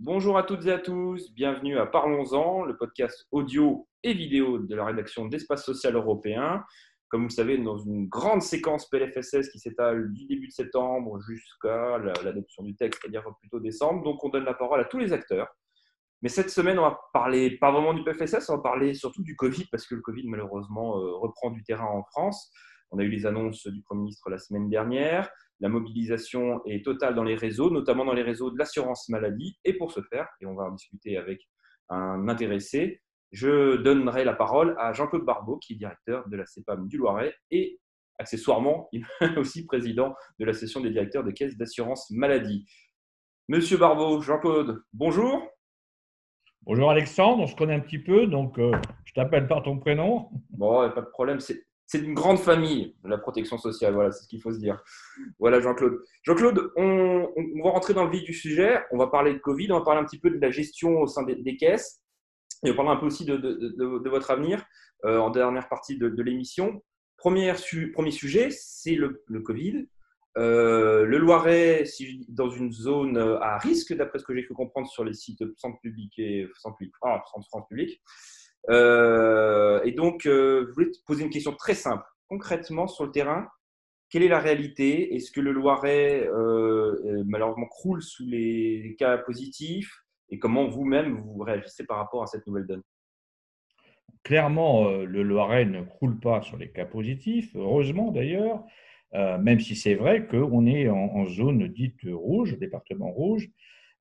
Bonjour à toutes et à tous, bienvenue à Parlons-en, le podcast audio et vidéo de la rédaction d'Espace Social Européen. Comme vous le savez, dans une grande séquence PLFSS qui s'étale du début de septembre jusqu'à l'adoption du texte, c'est-à-dire plutôt décembre. Donc, on donne la parole à tous les acteurs. Mais cette semaine, on va parler pas vraiment du PLFSS, on va parler surtout du Covid, parce que le Covid, malheureusement, euh, reprend du terrain en France. On a eu les annonces du Premier ministre la semaine dernière. La mobilisation est totale dans les réseaux, notamment dans les réseaux de l'assurance maladie. Et pour ce faire, et on va en discuter avec un intéressé, je donnerai la parole à Jean-Claude Barbeau, qui est directeur de la CEPAM du Loiret et accessoirement il est aussi président de la session des directeurs de caisses d'assurance maladie. Monsieur Barbeau, Jean-Claude, bonjour. Bonjour Alexandre, on se connaît un petit peu, donc euh, je t'appelle par ton prénom. Bon, pas de problème, c'est c'est une grande famille, la protection sociale, voilà, c'est ce qu'il faut se dire. Voilà, Jean-Claude. Jean-Claude, on, va rentrer dans le vif du sujet, on va parler de Covid, on va parler un petit peu de la gestion au sein des, caisses, et on va parler un peu aussi de, votre avenir euh, en dernière partie de, l'émission. Premier, premier sujet, c'est le, Covid. Euh, le Loiret, si, dans une zone à risque, d'après ce que j'ai pu comprendre sur les sites centre public et centre, ah, centre France public. Euh, et donc, euh, je poser une question très simple. Concrètement, sur le terrain, quelle est la réalité? Est-ce que le Loiret, euh, malheureusement, croule sous les cas positifs? Et comment vous-même vous réagissez par rapport à cette nouvelle donne? Clairement, le Loiret ne croule pas sur les cas positifs, heureusement d'ailleurs, même si c'est vrai qu'on est en, zone dite rouge, département rouge.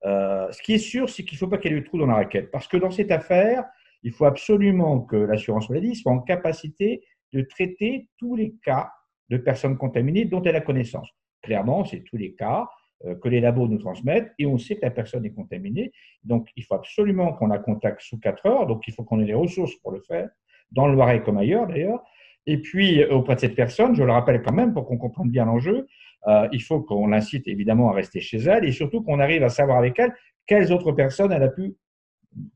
ce qui est sûr, c'est qu'il ne faut pas qu'il y ait de trou dans la raquette, parce que dans cette affaire, il faut absolument que l'assurance maladie soit en capacité de traiter tous les cas de personnes contaminées dont elle a connaissance. Clairement, c'est tous les cas euh, que les labos nous transmettent et on sait que la personne est contaminée. Donc, il faut absolument qu'on la contacte sous 4 heures. Donc, il faut qu'on ait les ressources pour le faire, dans le Loiret comme ailleurs d'ailleurs. Et puis, euh, auprès de cette personne, je le rappelle quand même pour qu'on comprenne bien l'enjeu, euh, il faut qu'on l'incite évidemment à rester chez elle et surtout qu'on arrive à savoir avec elle quelles autres personnes elle a pu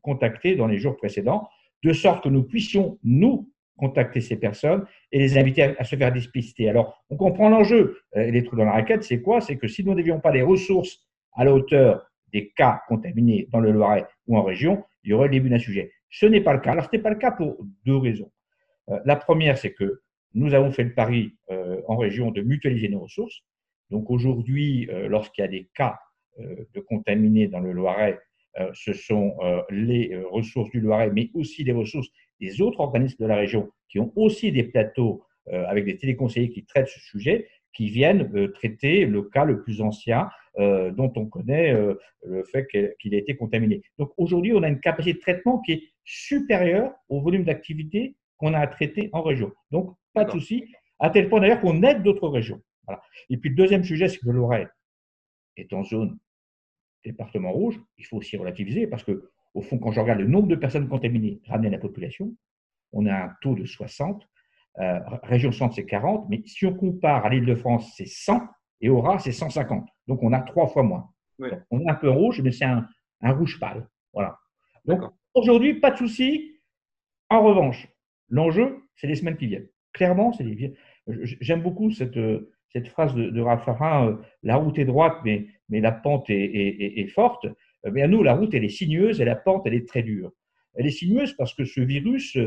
contacter dans les jours précédents, de sorte que nous puissions, nous, contacter ces personnes et les inviter à, se faire dépister. Alors, on comprend l'enjeu. Euh, les trous dans la raquette, c'est quoi? C'est que si nous n'avions pas les ressources à la hauteur des cas contaminés dans le Loiret ou en région, il y aurait le début d'un sujet. Ce n'est pas le cas. Alors, ce n'est pas le cas pour deux raisons. Euh, la première, c'est que nous avons fait le pari euh, en région de mutualiser nos ressources. Donc, aujourd'hui, lorsqu'il y a des cas de contaminés dans le Loiret, ce sont euh, les euh, ressources du Loiret, mais aussi les ressources des autres organismes de la région qui ont aussi des plateaux avec des téléconseillers qui traitent ce sujet, qui viennent traiter le cas le plus ancien dont on connaît le fait qu'il a été contaminé. Donc aujourd'hui, on a une capacité de traitement qui est supérieure au volume d'activité qu'on a à traiter en région. Donc pas de souci, à tel point d'ailleurs qu'on aide d'autres régions. Et puis le deuxième sujet, c'est que le Loiret est en zone département rouge, il faut aussi relativiser parce que, au fond, quand je regarde le nombre de personnes contaminées ramenées à la population, on a un taux de 60. Euh, région centre, c'est 40. Mais si on compare à l'Île-de-France, c'est 100 et au Ras, c'est 150. Donc, on a trois fois moins. on est un peu rouge, mais c'est un, rouge pâle. Voilà. Donc, aujourd'hui, pas de souci. En revanche, l'enjeu, c'est les semaines qui viennent. Clairement, c'est les. J'aime beaucoup cette, cette phrase de, de Raffarin, euh, la route est droite, mais, mais la pente est, forte. Mais à nous, la route, elle est sinueuse et la pente, elle est très dure. Elle est sinueuse parce que ce virus,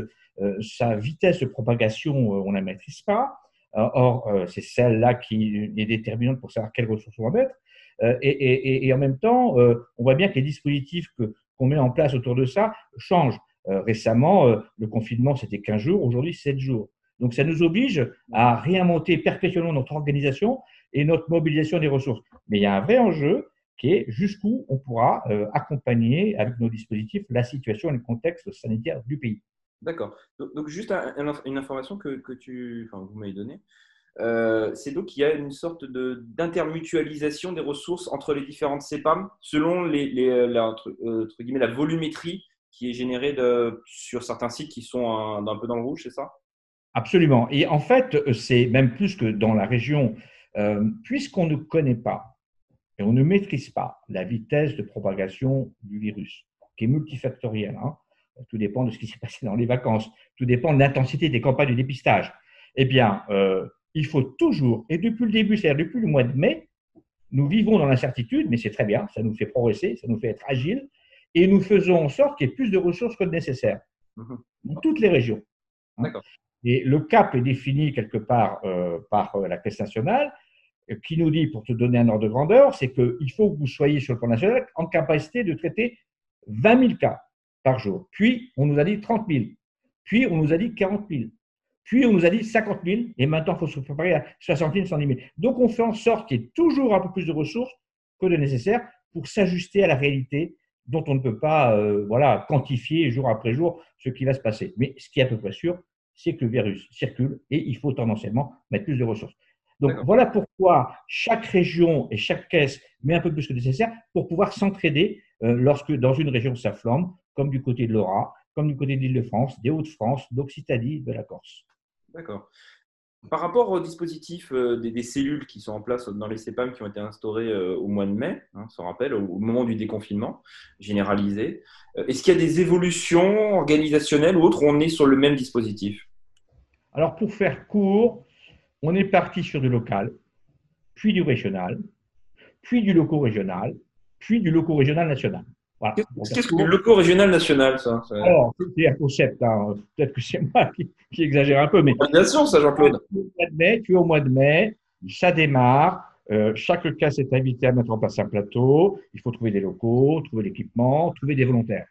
euh, sa vitesse de propagation, euh, on ne la maîtrise pas. Or, c'est celle-là qui est déterminante pour savoir quelles ressources on va mettre. Et, et, en même temps, on voit bien que les dispositifs qu'on met en place autour de ça changent. récemment, le confinement, c'était 15 jours, aujourd'hui, 7 jours. Donc, ça nous oblige à réinventer perpétuellement notre organisation et notre mobilisation des ressources. Mais il y a un vrai enjeu qui est jusqu'où on pourra euh, accompagner avec nos dispositifs la situation et le contexte sanitaire du pays. D'accord. Donc, juste une information que, tu, enfin, vous m'avez donnée. Euh, c'est donc qu'il y a une sorte d'intermutualisation des ressources entre les différentes CEPAM selon les, euh, la, entre, guillemets, la volumétrie qui est générée de, sur certains sites qui sont un, un peu dans le rouge, c'est ça? Absolument. Et en fait, c'est même plus que dans la région, euh, puisqu'on ne connaît pas et on ne maîtrise pas la vitesse de propagation du virus, qui est multifactorielle. Hein. Tout dépend de ce qui s'est passé dans les vacances. Tout dépend de l'intensité des campagnes de dépistage. Eh bien, euh, il faut toujours, et depuis le début, c'est-à-dire depuis le mois de mai, nous vivons dans l'incertitude, mais c'est très bien, ça nous fait progresser, ça nous fait être agile, et nous faisons en sorte qu'il y ait plus de ressources que nécessaire mhm. dans toutes les régions. Et le cap est défini quelque part euh, par la Caisse nationale, qui nous dit, pour te donner un ordre de grandeur, c'est qu'il faut que vous soyez sur le plan national en capacité de traiter 20 000 cas par jour. Puis, on nous a dit 30 000. Puis, on nous a dit 40 000. Puis, on nous a dit 50 000. Et maintenant, il faut se préparer à 60 000, 110 000. Donc, on fait en sorte qu'il y ait toujours un peu plus de ressources que de nécessaire pour s'ajuster à la réalité dont on ne peut pas euh, voilà, quantifier jour après jour ce qui va se passer. Mais ce qui est à peu près sûr, c'est que le virus circule et il faut tendanciellement mettre plus de ressources. Donc voilà pourquoi chaque région et chaque caisse met un peu plus que nécessaire pour pouvoir s'entraider euh, lorsque dans une région ça flambe, comme du côté de l'Ora, comme du côté de l'Île-de-France, des Hauts-de-France, d'Occitanie, de la Corse. D'accord. Par rapport au dispositif euh, des, cellules qui sont en place dans les CEPAM qui ont été instaurées euh, au mois de mai, hein, on rappelle, au, moment du déconfinement généralisé, est-ce qu'il y a des évolutions organisationnelles ou autres où on est sur le même dispositif? Alors pour faire court, on est parti sur du local, puis du régional, puis du loco-régional, puis du loco-régional national. Qu'est-ce que le loco régional national, ça Alors, c'est un concept. Hein. Peut-être que c'est moi qui, exagère un peu, mais. Organisation, ça, Jean-Claude. Puis au mois de mai, ça démarre. Euh, chaque casse est invité à mettre en place un plateau. Il faut trouver des locaux, trouver l'équipement, trouver des volontaires.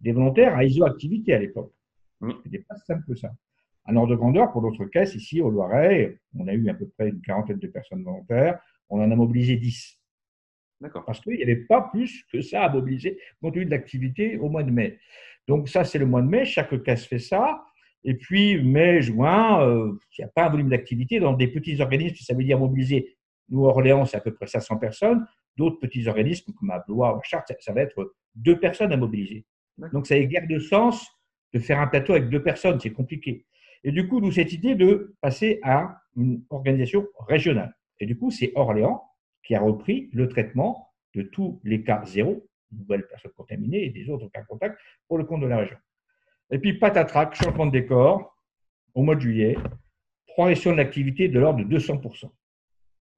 Des volontaires à ISO-activité à l'époque. Ce n'était pas simple que ça. Un ordre de grandeur, pour d'autres caisses, ici au Loiret, on a eu à peu près une quarantaine de personnes volontaires. On en a mobilisé 10. Parce qu'il n'y avait pas plus que ça à mobiliser compte tenu de l'activité au mois de mai. Donc ça, c'est le mois de mai, chaque casse fait ça. Et puis mai, juin, euh, il n'y a pas un volume d'activité. Dans des petits organismes, ça veut dire mobiliser. Nous, Orléans, c'est à peu près 500 personnes. D'autres petits organismes, comme à Blois ou à Chartres, ça, va être deux personnes à mobiliser. Donc ça n'a guère de sens de faire un plateau avec deux personnes, c'est compliqué. Et du coup, nous, cette idée de passer à une organisation régionale. Et du coup, c'est Orléans qui a repris le traitement de tous les cas zéro, nouvelles personnes contaminées et des autres cas contacts pour le compte de la région. Et puis, patatrac, changement de décor, au mois de juillet, progression de l'activité de l'ordre de 200%.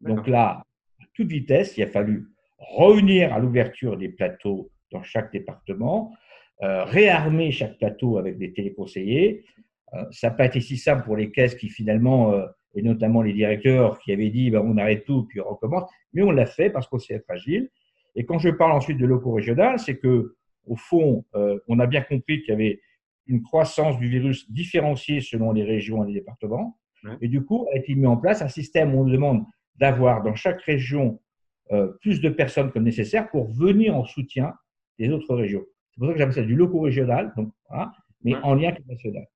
Donc là, à toute vitesse, il a fallu réunir à l'ouverture des plateaux dans chaque département, euh, réarmer chaque plateau avec des téléconseillers. Euh, ça n'a pas été si simple pour les caisses qui finalement euh, et notamment les directeurs qui avaient dit ben, on arrête tout puis on recommence, mais on l'a fait parce qu'on sait être agile. Et quand je parle ensuite de locaux régional, c'est que au fond, euh, on a bien compris qu'il y avait une croissance du virus différenciée selon les régions et les départements. Et du coup, a été mis en place un système où on demande d'avoir dans chaque région euh, plus de personnes que nécessaire pour venir en soutien des autres régions. C'est pour ça que j'appelle ça du loco régional, donc, mais en lien avec le national.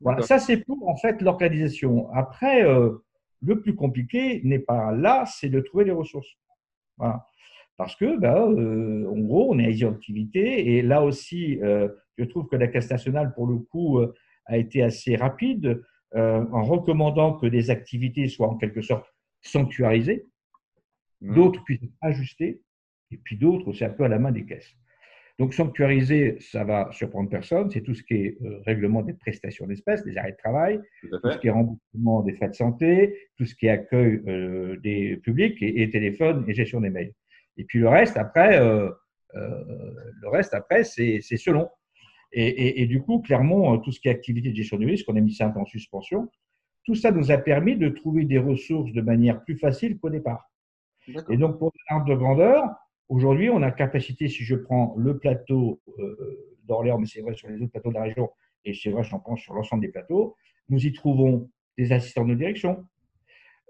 Voilà, ça c'est pour en fait l'organisation. Après, euh, le plus compliqué n'est pas là, c'est de trouver les ressources. Voilà. Parce que, ben, euh, en gros, on est à activité et là aussi, euh, je trouve que la Caisse nationale, pour le coup, a été assez rapide en recommandant que des activités soient en quelque sorte sanctuarisées, mmh. d'autres puissent être ajustées, et puis d'autres, c'est un peu à la main des caisses. Donc, sanctuariser, ça va surprendre personne. C'est tout ce qui est euh, règlement des prestations d'espèces, des arrêts de travail, tout, ce qui est remboursement des frais de santé, tout ce qui est accueil euh, des publics et, téléphone et gestion des mails. Et puis le reste, après, euh, le reste, après, c'est selon. Et, et, du coup, clairement, tout ce qui est activité de gestion du risque, on a mis ça un peu en suspension. Tout ça nous a permis de trouver des ressources de manière plus facile qu'au départ. Et donc, pour un de grandeur, Aujourd'hui, on a capacité, si je prends le plateau euh, d'Orléans, mais c'est vrai sur les autres plateaux de la région, et c'est vrai, j'en pense sur l'ensemble des plateaux, nous y trouvons des assistants de direction,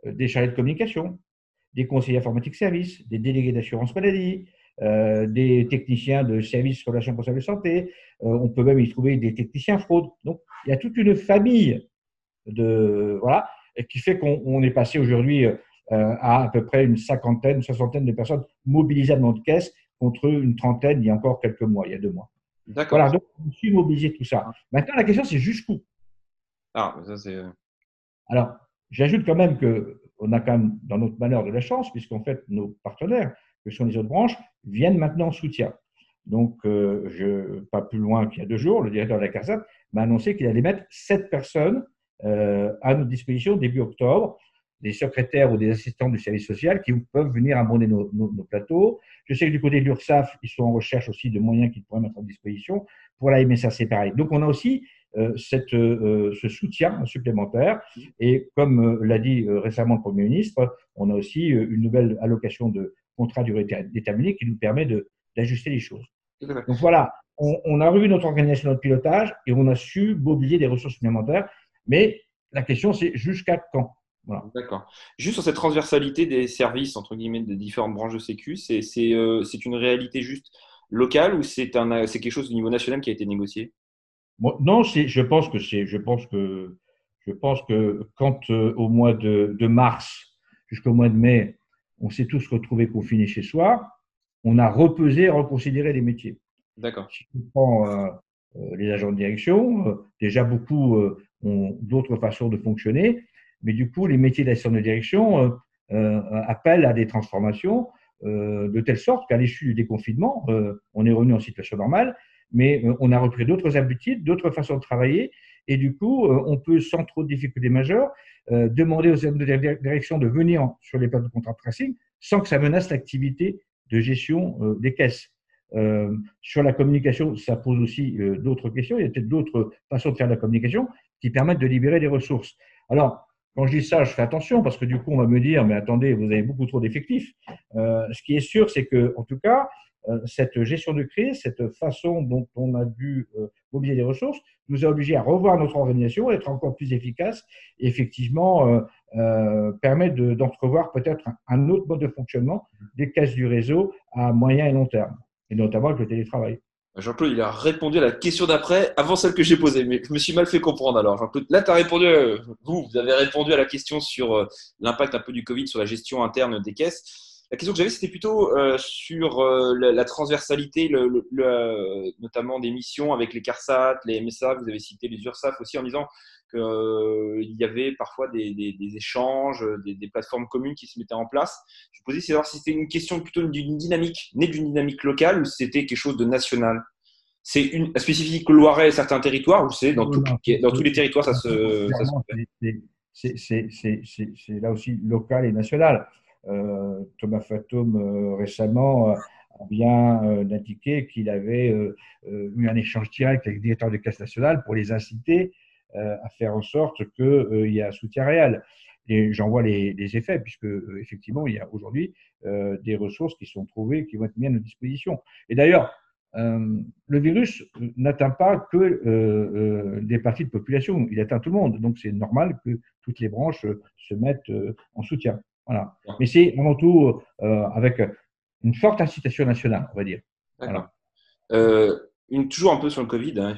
euh, des chargés de communication, des conseillers informatiques services, des délégués d'assurance maladie, euh, des techniciens de services relations responsable de santé. on peut même y trouver des techniciens fraude. Donc, il y a toute une famille de voilà qui fait qu'on est passé aujourd'hui à à peu près une cinquantaine, une soixantaine de personnes mobilisées dans notre caisse contre une trentaine il y a encore quelques mois, il y a deux mois. D'accord. Voilà, donc on suis mobilisé tout ça. Maintenant, la question, c'est jusqu'où? Ah, ça c'est. Euh, Alors, j'ajoute quand même qu'on a quand même, dans notre malheur, de la chance, puisqu'en fait, nos partenaires, que sont les autres branches, viennent maintenant en soutien. Donc, euh, je, pas plus loin qu'il y a deux jours, le directeur de la CARSAT m'a annoncé qu'il allait mettre sept personnes à notre disposition début octobre des secrétaires ou des assistants du service social qui peuvent venir abonder nos, plateaux. Je sais que du côté de l'URSSAF, ils sont en recherche aussi de moyens qu'ils pourraient mettre à disposition. Pour la MSA, c'est pareil. Donc, on a aussi euh, cette, euh, ce soutien supplémentaire. Et comme euh, l'a dit récemment le Premier ministre, on a aussi une nouvelle allocation de contrat durée déterminée qui nous permet d'ajuster les choses. Donc voilà, on, a revu notre organisation, notre pilotage et on a su mobiliser des ressources supplémentaires. Mais la question, c'est jusqu'à quand? D'accord. Juste sur cette transversalité des services, entre guillemets, des différentes branches de Sécu, c'est une réalité juste locale ou c'est quelque chose au niveau national qui a été négocié? Non, je pense que c'est, je pense que, je pense que quand euh, au mois de, mars jusqu'au mois de mai, on s'est tous retrouvés confinés chez soi, on a repesé, reconsidéré les métiers. D'accord. Si on prend euh, euh, les agents de direction, déjà beaucoup ont d'autres façons de fonctionner, mais du coup, les métiers d'assistant de direction appellent à des transformations de telle sorte qu'à l'issue du déconfinement, on est revenu en situation normale mais euh, on a repris d'autres habitudes, d'autres façons de travailler, et du coup, euh, on peut, sans trop de difficultés majeures, euh, demander aux de direction de venir sur les plateaux de contrat de tracing sans que ça menace l'activité de gestion des caisses. sur la communication, ça pose aussi d'autres questions. Il y a peut-être d'autres façons de faire de la communication qui permettent de libérer des ressources. Alors, quand je dis ça, je fais attention parce que du coup, on va me dire, mais attendez, vous avez beaucoup trop d'effectifs. ce qui est sûr, c'est que, en tout cas, euh, cette gestion de crise, cette façon dont on a dû euh, mobiliser les ressources, nous a obligés à revoir notre organisation, être encore plus efficace et effectivement euh, permettre d'entrevoir peut-être un, autre mode de fonctionnement des caisses du réseau à moyen et long terme, et notamment avec le télétravail. Jean-Claude, il a répondu à la question d'après avant celle que j'ai posée, mais je me suis mal fait comprendre alors. Jean-Claude, là, tu as répondu, vous, vous avez répondu à la question sur l'impact un peu du Covid sur la gestion interne des caisses. La question que j'avais, c'était plutôt euh, sur euh, la, transversalité, le, notamment des missions avec les CARSAT, les MSA, vous avez cité les URSAF aussi en disant qu'il euh, y avait parfois des, échanges, des, plateformes communes qui se mettaient en place. Je me posais si c'était une question plutôt d'une dynamique, née d'une dynamique locale ou c'était quelque chose de national c'est une spécifique Loiret et certains territoires ou c'est dans, dans tous les territoires ça se, ça C'est là aussi local et national. Euh, Thomas Fatum euh, récemment a bien euh, indiqué qu'il avait eu un échange direct avec le directeur de caisse nationale pour les inciter à faire en sorte qu'il y ait un soutien réel. Et j'en vois les, effets, puisque effectivement, il y a aujourd'hui des ressources qui sont trouvées, qui vont être mises à notre disposition. Et d'ailleurs, le virus n'atteint pas que des parties de population, il atteint tout le monde. Donc c'est normal que toutes les branches se mettent en soutien. Voilà. Mais c'est avant tout euh, avec une forte incitation nationale, on va dire. Voilà. Euh, une, toujours un peu sur le Covid, hein,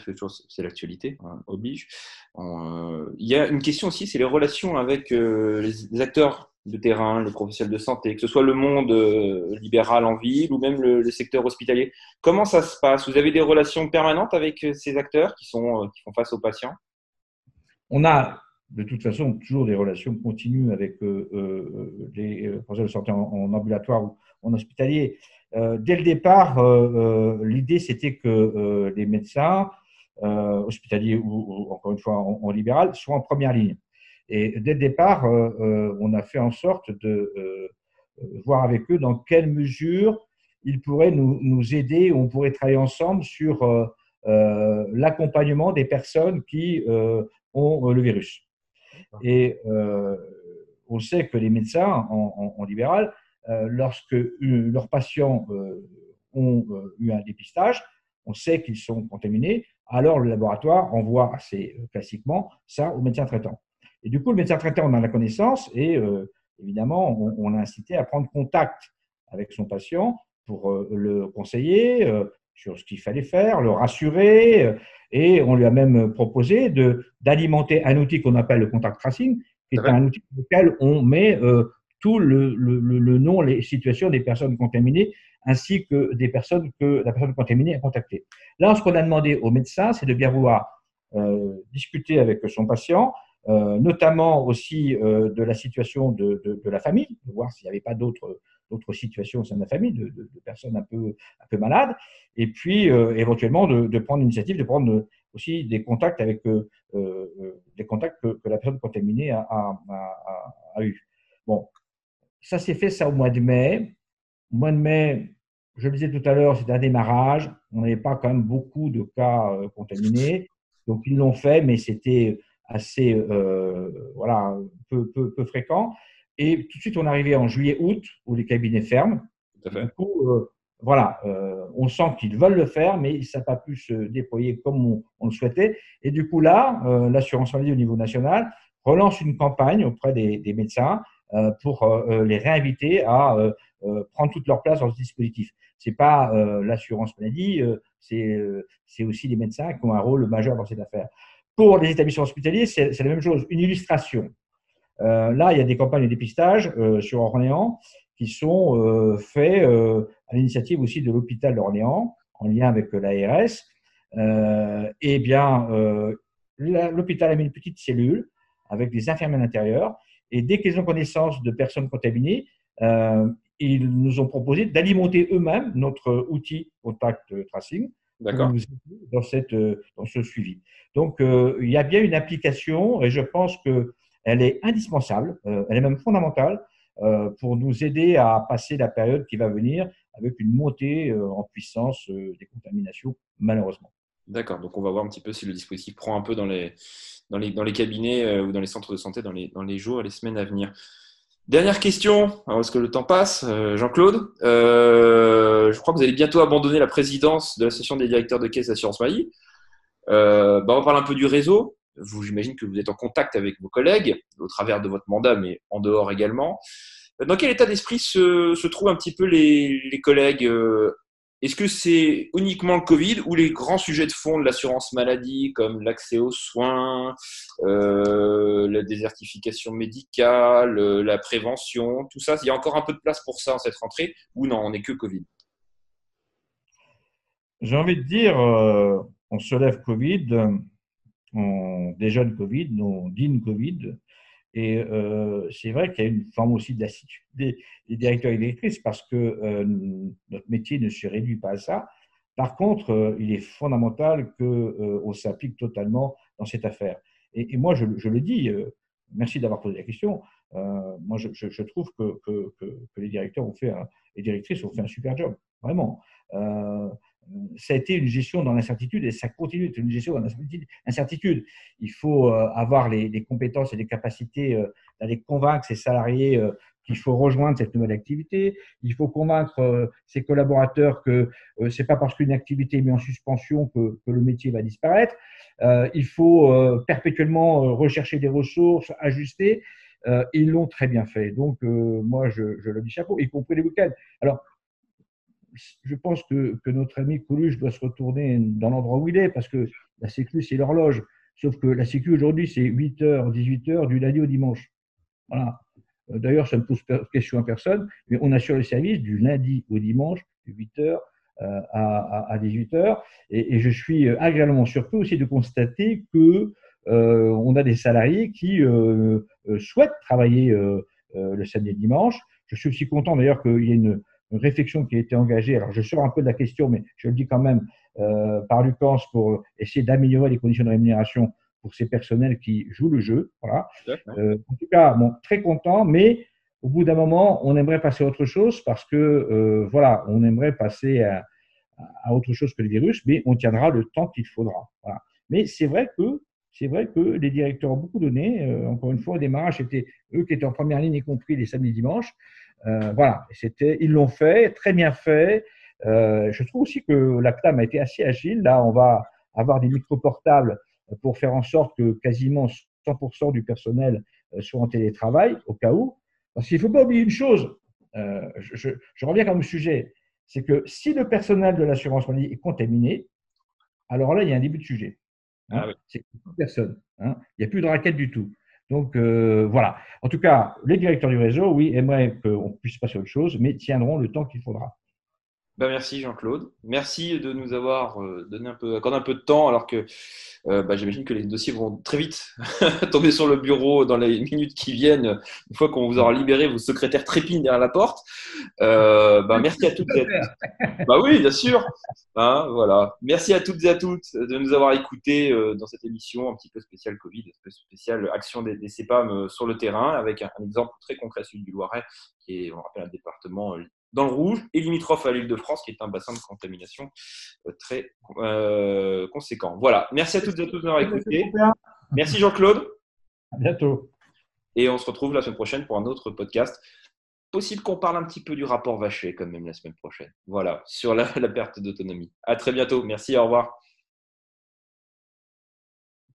c'est l'actualité, hein, oblige. Euh, il y a une question aussi, c'est les relations avec les, acteurs de terrain, les professionnels de santé, que ce soit le monde libéral en ville ou même le, secteur hospitalier. Comment ça se passe? Vous avez des relations permanentes avec ces acteurs qui, sont, qui font face aux patients? On a de toute façon toujours des relations continues avec euh, euh, les euh, professionnels de santé en, ambulatoire ou en hospitalier. dès le départ, l'idée c'était que les médecins hospitaliers ou, encore une fois en, libéral soient en première ligne. Et dès le départ, on a fait en sorte de voir avec eux dans quelle mesure ils pourraient nous, nous aider, on pourrait travailler ensemble sur l'accompagnement des personnes qui ont le virus. Et euh, on sait que les médecins en, libéral, euh, lorsque leurs patients euh, ont eu un dépistage, on sait qu'ils sont contaminés, alors le laboratoire envoie assez classiquement ça au médecin traitant. Et du coup, le médecin traitant en a la connaissance et évidemment, on, on l'a incité à prendre contact avec son patient pour le conseiller sur ce qu'il fallait faire, le rassurer, et on lui a même proposé d'alimenter un outil qu'on appelle le contact tracing, qui est un outil dans lequel on met euh, tout le, le, nom, les situations des personnes contaminées, ainsi que des personnes que la personne contaminée a contactées. Là, ce qu'on a demandé au médecin, c'est de bien vouloir euh, discuter avec son patient, euh, notamment aussi de la situation de, de, la famille, de voir s'il n'y avait pas d'autres d'autres situations au sein de la famille, de, personnes un peu, un peu malades, et puis euh, éventuellement de, prendre l'initiative de prendre aussi des contacts avec euh, euh, des contacts que, la personne contaminée a, eu. ça s'est fait ça au mois de mai. Au mois de mai, je le disais tout à l'heure, c'était un démarrage. On n'avait pas quand même beaucoup de cas euh, contaminés. Donc, ils l'ont fait, mais c'était assez euh, voilà, peu, peu, peu, fréquent. Et tout de suite, on est arrivé en juillet-août, où les cabinets ferment. Tout à fait. Du coup, euh, voilà, euh, on sent qu'ils veulent le faire, mais ça n'a pas pu se déployer comme on, on, le souhaitait. Et du coup, là, euh, l'assurance maladie au niveau national relance une campagne auprès des, des médecins euh, pour les réinviter à prendre toute leur place dans ce dispositif. C'est pas l'assurance maladie, c'est aussi les médecins qui ont un rôle majeur dans cette affaire. Pour les établissements hospitaliers, c'est la même chose. Une illustration. Euh, là, il y a des campagnes de dépistage euh, sur Orléans qui sont euh, faits à l'initiative aussi de l'hôpital d'Orléans, en lien avec l'ARS. eh bien, l'hôpital a mis une petite cellule avec des infirmiers à l'intérieur. Et dès qu'ils ont connaissance de personnes contaminées, ils nous ont proposé d'alimenter eux-mêmes notre outil contact tracing D'accord. dans, cette, dans ce suivi. Donc, il y a bien une application et je pense que elle est indispensable, euh, elle est même fondamentale euh, pour nous aider à passer la période qui va venir avec une montée euh, en puissance des contaminations, malheureusement. D'accord, donc on va voir un petit peu si le dispositif prend un peu dans les, cabinets ou dans les centres de santé dans les, jours et les semaines à venir. Dernière question, parce que le temps passe, Jean-Claude? je crois que vous allez bientôt abandonner la présidence de l'association des directeurs de caisse d'assurance maladie. bah on parle un peu du réseau vous, j'imagine que vous êtes en contact avec vos collègues au travers de votre mandat, mais en dehors également. Dans quel état d'esprit se, trouvent un petit peu les, les collègues euh, Est-ce que c'est uniquement le Covid ou les grands sujets de fond de l'assurance maladie, comme l'accès aux soins, euh, la désertification médicale, euh, la prévention, tout ça Il y a encore un peu de place pour ça en cette rentrée ou non, on n'est que Covid? J'ai envie de dire, on se lève Covid on déjeune Covid, on dîne Covid. Et euh, c'est vrai qu'il y a une forme aussi de lassitude des, directeurs et directrices parce que euh, notre métier ne se réduit pas à ça. Par contre, euh, il est fondamental qu'on s'applique totalement dans cette affaire. Et, moi, je, le dis, merci d'avoir posé la question. moi, je, trouve que, les directeurs ont fait, les directrices ont fait un super job, vraiment ça a été une gestion dans l'incertitude et ça continue d'être une gestion dans l'incertitude. Il faut euh, avoir les, compétences et les capacités euh, d'aller convaincre ses salariés euh, qu'il faut rejoindre cette nouvelle activité. Il faut convaincre ses collaborateurs que c'est pas parce qu'une activité est mise en suspension que, le métier va disparaître. il faut perpétuellement rechercher des ressources, ajuster. ils l'ont très bien fait. Donc, moi, je, le dis chapeau, y compris les week-ends. Alors, je pense que, notre ami Coluche doit se retourner dans l'endroit où il est, parce que la Sécu, c'est l'horloge. Sauf que la Sécu, aujourd'hui, c'est 8h, 18h, du lundi au dimanche. Voilà. Euh, d'ailleurs, ça ne pose question à personne, mais on assure le service du lundi au dimanche, de 8h euh, à, 18h. Et, je suis agréablement surpris aussi de constater que euh, on a des salariés qui souhaitent travailler le samedi et dimanche. Je suis aussi content d'ailleurs qu'il y ait une, une réflexion qui a été engagée. Alors, je sors un peu de la question, mais je le dis quand même euh, par Lucas pour essayer d'améliorer les conditions de rémunération pour ces personnels qui jouent le jeu. Voilà. Euh, en tout cas, bon, très content, mais au bout d'un moment, on aimerait passer à autre chose parce que, euh, voilà, on aimerait passer à, à, autre chose que le virus, mais on tiendra le temps qu'il faudra. Voilà. Mais c'est vrai que c'est vrai que les directeurs ont beaucoup donné. Euh, encore une fois, au démarrage, c'était eux qui étaient en première ligne, y compris les samedis dimanches. Euh, voilà, c'était, ils l'ont fait, très bien fait. Euh, je trouve aussi que la a été assez agile. Là, on va avoir des micro-portables pour faire en sorte que quasiment 100% du personnel soit en télétravail, au cas où. Parce qu'il ne faut pas oublier une chose, je, reviens quand même au sujet, c'est que si le personnel de l'assurance maladie est contaminé, alors là, il y a un début de sujet. Hein. Ah c'est personne. Hein. Il n'y a plus de raquette du tout. Donc euh, voilà. En tout cas, les directeurs du réseau, oui, aimeraient qu'on puisse passer à autre chose, mais tiendront le temps qu'il faudra. Ben, merci Jean-Claude. Merci de nous avoir euh, donné un peu, accordé un peu de temps alors que euh, bah, j'imagine que les dossiers vont très vite tomber sur le bureau dans les minutes qui viennent. Une fois qu'on vous aura libéré, vos secrétaires trépignent derrière la porte. Euh, bah, merci à toutes et à tous. Bah oui, bien sûr. Hein, voilà. Merci à toutes et à toutes de nous avoir écoutés dans cette émission un petit peu spéciale Covid, un peu spéciale action des, des CEPAM sur le terrain avec un, exemple très concret, celui du Loiret, qui est, on rappelle, un département dans le rouge et limitrophe à l'île de France, qui est un bassin de contamination euh, très euh, conséquent. Voilà. Merci à toutes et à tous d'avoir écouté. Merci Jean-Claude. À bientôt. Et on se retrouve la semaine prochaine pour un autre podcast. Possible qu'on parle un petit peu du rapport Vacher quand même la semaine prochaine. Voilà, sur la, la perte d'autonomie. À très bientôt. Merci, au revoir.